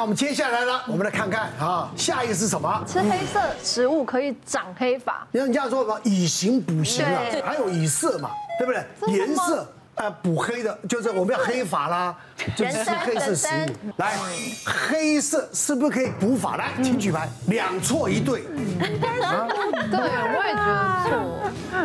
那我们接下来呢，我们来看看啊，下一个是什么？吃黑色食物可以长黑发。人家说什么以形补形啊，还有以色嘛，对不对？颜色。呃，补黑的，就是我们要黑发啦，就是吃黑色食物。来，黑色是不是可以补发？来，请举牌，两错一对。对，我也觉得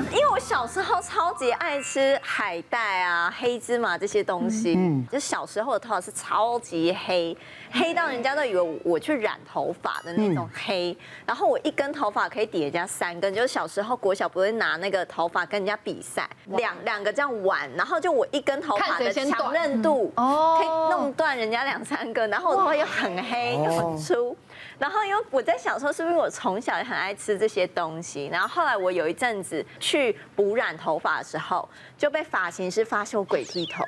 错。因为我小时候超级爱吃海带啊、黑芝麻这些东西，嗯，就小时候的头发是超级黑，黑到人家都以为我去染头发的那种黑。然后我一根头发可以抵人家三根，就是小时候国小不会拿那个头发跟人家比赛，两两个这样玩，然后。就我一根头发的强韧度哦，可以弄断人家两三个，然后我头发又很黑又很粗，然后因为我在想说，是不是我从小也很爱吃这些东西？然后后来我有一阵子去补染头发的时候，就被发型师发现我鬼剃头，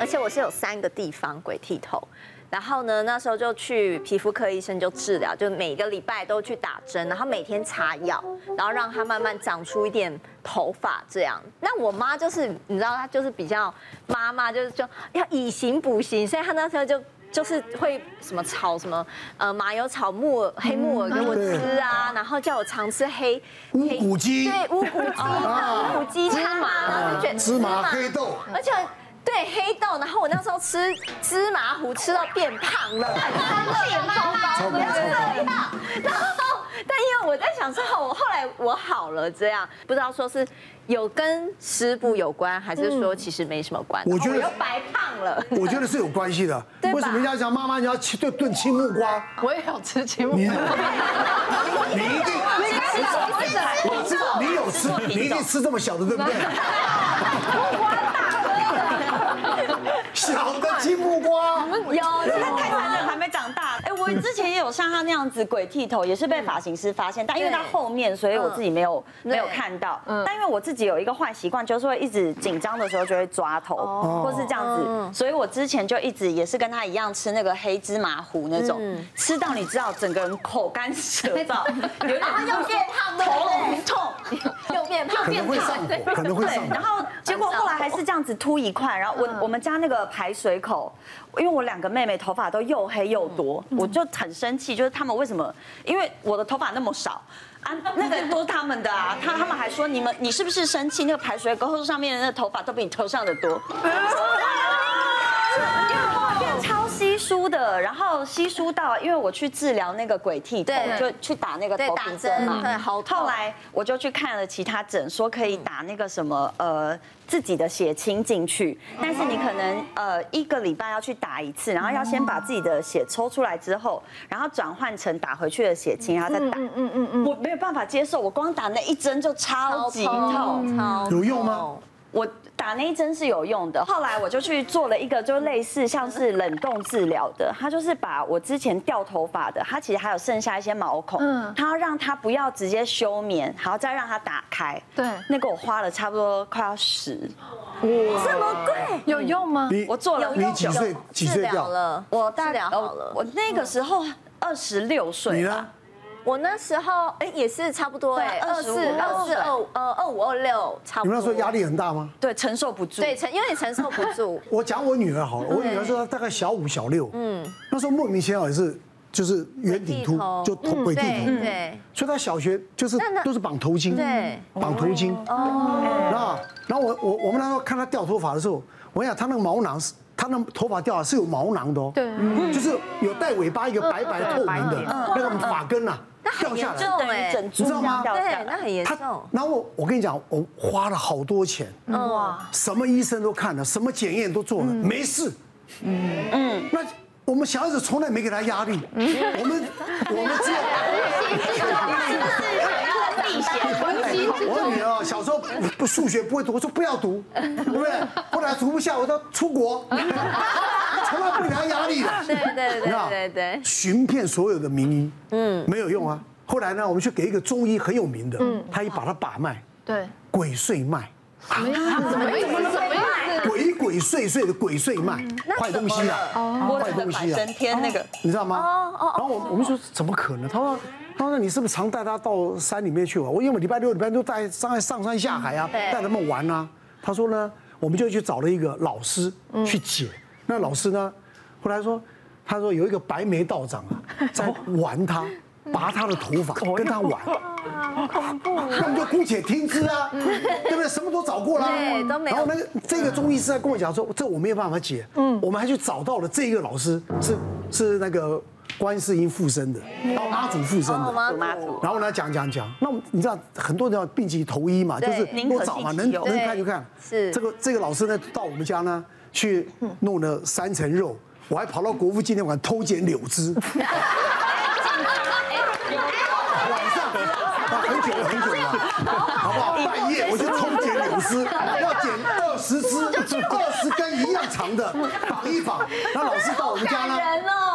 而且我是有三个地方鬼剃头。然后呢，那时候就去皮肤科医生就治疗，就每个礼拜都去打针，然后每天擦药，然后让它慢慢长出一点头发这样。那我妈就是你知道，她就是比较妈妈，就是就要以形补形，所以她那时候就就是会什么炒什么呃麻油炒木耳黑木耳给我吃啊，然后叫我常吃黑乌骨鸡，对乌骨鸡，乌骨鸡芝麻，芝麻。黑豆，而且。对黑豆，然后我那时候吃芝麻糊吃到变胖了，变超高，不要这样。然后，我在想说，我后来我好了，这样不知道说是有跟食补有关，还是说其实没什么关。我觉得又白胖了。我觉得是有关系的。为什么人家讲妈妈你要吃炖炖青木瓜？我也有吃青木瓜。你一定，我知道你有吃，你一定吃这么小的，对不对？木瓜大。小的青木瓜有，太残忍，还没长之前也有像他那样子鬼剃头，也是被发型师发现，但因为他后面，所以我自己没有没有看到。但因为我自己有一个坏习惯，就是会一直紧张的时候就会抓头，或是这样子，所以我之前就一直也是跟他一样吃那个黑芝麻糊那种，吃到你知道整个人口干舌燥，有点又变胖，头很痛，又变胖，可能会上火，可能会上火。然后结果后来还是这样子秃一块，然后我我们家那个排水口，因为我两个妹妹头发都又黑又多，我就很生气，就是他们为什么？因为我的头发那么少啊，那个都是他们的啊，他他们还说，你们你是不是生气？那个排水沟上面的那个头发都比你头上的多。超稀疏的，然后稀疏到，因为我去治疗那个鬼剃头，就去打那个头皮针嘛。对，好。后来我就去看了其他诊，说可以打那个什么呃自己的血清进去，但是你可能呃一个礼拜要去打一次，然后要先把自己的血抽出来之后，然后转换成打回去的血清，然后再打。嗯嗯嗯嗯。我没有办法接受，我光打那一针就超级痛，有用吗？我打那一针是有用的，后来我就去做了一个，就类似像是冷冻治疗的，它就是把我之前掉头发的，它其实还有剩下一些毛孔，嗯，它要让它不要直接休眠，还要再让它打开，对，那个我花了差不多快要十，哇，这么贵，有用吗？我做了，你几岁？几岁掉？了？我大了好了，我那个时候二十六岁，你呢？我那时候哎也是差不多哎，二四二四二呃二五二六差不多。你那时候压力很大吗？对，承受不住。对，承因为你承受不住。我讲我女儿好了，我女儿说大概小五小六，嗯，那时候莫名其妙也是就是圆顶秃，就头鬼剃头，对，所以她小学就是都是绑头巾，对，绑头巾。哦。然后然后我我我们那时候看她掉头发的时候，我跟你讲她那个毛囊是她那头发掉是有毛囊的哦，对，就是有带尾巴一个白白透明的那个发根呐。掉下来，你知道吗？对，那很严重。然后我我跟你讲，我花了好多钱，哇，什么医生都看了，什么检验都做了，没事。嗯嗯。那我们小孩子从来没给他压力，我们 我们只有。我女儿小时候不数学不会读，我说不要读，对不对？后来读不下，我都出国。从来不给他压力的，对对对对对，寻遍所有的名医，嗯，没有用啊。后来呢，我们去给一个中医很有名的，嗯，他一把他把脉，对，鬼祟脉，什么意思？怎么意思？鬼鬼祟祟的鬼祟脉，坏东西啊，坏东西啊，神天那个，你知道吗？哦哦。然后我我们说怎么可能？他说他说你是不是常带他到山里面去玩？我因为礼拜六礼拜都带上上山下海啊，带他们玩啊。他说呢，我们就去找了一个老师去解。那老师呢？后来说，他说有一个白眉道长啊，在玩他，拔他的头发，跟他玩，好恐怖。那我们就姑且听之啊，对不对？什么都找过了，对，都没有。然后那个这个中医师在跟我讲说，这我没有办法解。嗯，我们还去找到了这个老师，是是那个观世音附身的，然后妈祖附身的，妈祖。然后呢，讲讲讲，那你知道很多人要病急投医嘛，就是多找嘛，能能看就看。是这个这个老师呢，到我们家呢去弄了三层肉。我还跑到国父纪念馆偷捡柳枝，晚上啊，很久了很久了，好不好？半夜我就偷捡柳枝，要捡二十枝，二十根一样长的，绑一绑。那老师到我们家呢，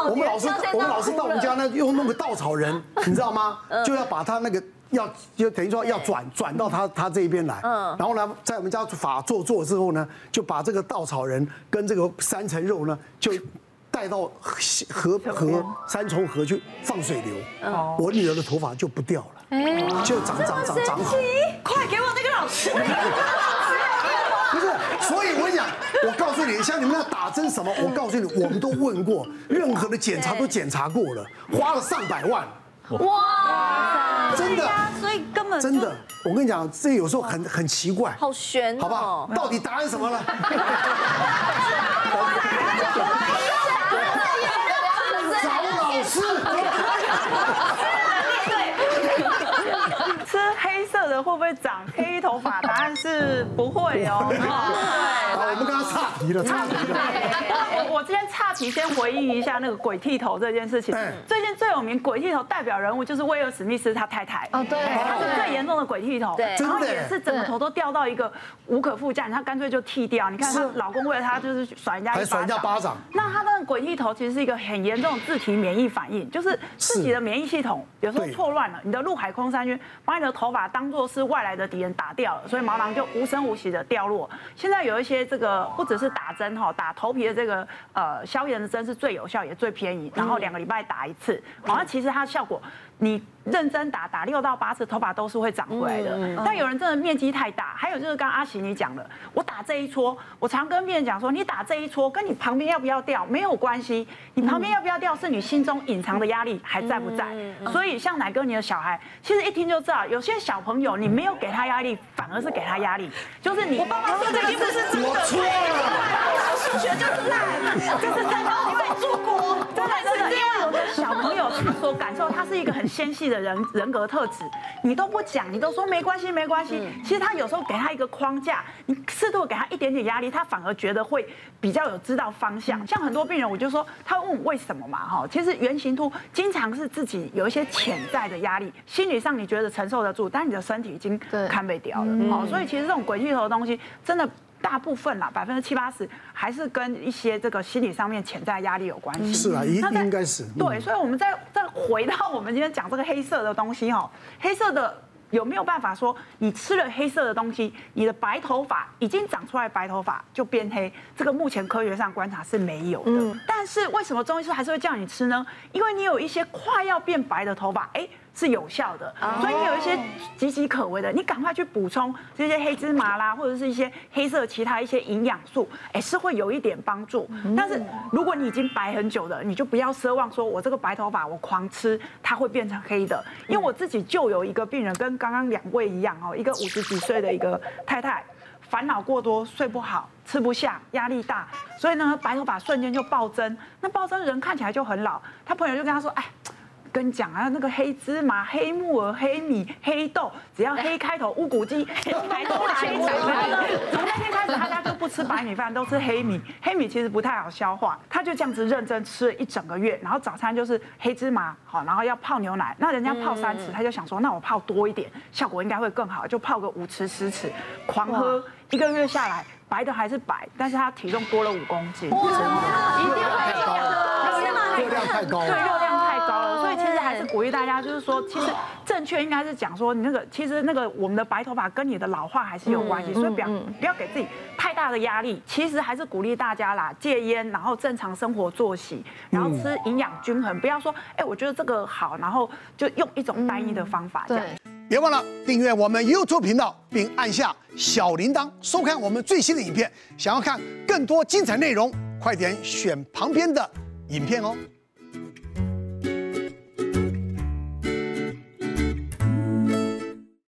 我们老师我们老师到我们家呢，又弄个稻草人，你知道吗？就要把他那个。要就等于说要转转到他他这一边来，嗯，然后呢，在我们家法做做之后呢，就把这个稻草人跟这个三层肉呢，就带到河河河三重河去放水流，嗯，我女儿的头发就不掉了，就长长长长好。快给我那个老师！不是，所以我讲，我告诉你，像你们那打针什么，我告诉你，我们都问过，任何的检查都检查过了，花了上百万。哇，真的，所以根本真的，我跟你讲，这有时候很很奇怪，好玄，好不好？到底答案什么呢？找老师。吃黑色的会不会长黑头发？答案是不会哦。밀어서. 今天岔题，先回应一下那个鬼剃头这件事情。最近最有名鬼剃头代表人物就是威尔史密斯他太太。哦，对，他是最严重的鬼剃头。对，然后也是整个头都掉到一个无可复加，他干脆就剃掉。你看她老公为了她就是甩人家一巴掌。甩人家巴掌。那他的鬼剃头其实是一个很严重的自体免疫反应，就是自己的免疫系统有时候错乱了，你的陆海空三军把你的头发当做是外来的敌人打掉了，所以毛囊就无声无息的掉落。现在有一些这个不只是打针哈，打头皮的这个。呃，消炎的针是最有效也最便宜，然后两个礼拜打一次，好像其实它效果。你认真打打六到八次，头发都是会长回来的。但有人真的面积太大，还有就是刚刚阿喜你讲的，我打这一撮，我常跟病人讲说，你打这一撮跟你旁边要不要掉没有关系，你旁边要不要掉是你心中隐藏的压力还在不在。所以像奶哥你的小孩，其实一听就知道，有些小朋友你没有给他压力，反而是给他压力。就是你，我爸爸说这一定不是真的。我错了，数学就是烂，就是真的你们做小朋友他所感受，他是一个很。纤细的人人格特质，你都不讲，你都说没关系没关系。其实他有时候给他一个框架，你适度给他一点点压力，他反而觉得会比较有知道方向。像很多病人，我就说他问我为什么嘛哈，其实原型突经常是自己有一些潜在的压力，心理上你觉得承受得住，但你的身体已经堪被掉了。好，所以其实这种鬼剃头的东西真的。大部分啦，百分之七八十还是跟一些这个心理上面潜在压力有关系。是啊，应应该是。对，所以我们再再回到我们今天讲这个黑色的东西哈，黑色的有没有办法说你吃了黑色的东西，你的白头发已经长出来白头发就变黑？这个目前科学上观察是没有的。但是为什么中医师还是会叫你吃呢？因为你有一些快要变白的头发，哎。是有效的，所以你有一些岌岌可危的，你赶快去补充这些黑芝麻啦，或者是一些黑色其他一些营养素，哎，是会有一点帮助。但是如果你已经白很久了，你就不要奢望说我这个白头发我狂吃它会变成黑的，因为我自己就有一个病人跟刚刚两位一样哦，一个五十几岁的一个太太，烦恼过多，睡不好，吃不下，压力大，所以呢白头发瞬间就暴增，那暴增人看起来就很老，他朋友就跟他说，哎。跟你讲啊，那个黑芝麻、黑木耳、黑米、黑豆，只要黑开头，乌骨鸡，黑白都来。从那天开始，大家都不吃白米饭，都吃黑米。黑米其实不太好消化，他就这样子认真吃了一整个月。然后早餐就是黑芝麻，好，然后要泡牛奶。那人家泡三匙，他就想说，那我泡多一点，效果应该会更好，就泡个五匙十匙，狂喝。一个月下来，白的还是白，但是他体重多了五公斤。哇，一定会的，热量太高了。对，热量。鼓励大家，就是说，其实正确应该是讲说，你那个其实那个我们的白头发跟你的老化还是有关系，所以不要不要给自己太大的压力。其实还是鼓励大家啦，戒烟，然后正常生活作息，然后吃营养均衡，不要说，哎，我觉得这个好，然后就用一种单一的方法。对，别忘了订阅我们 YouTube 频道，并按下小铃铛，收看我们最新的影片。想要看更多精彩内容，快点选旁边的影片哦。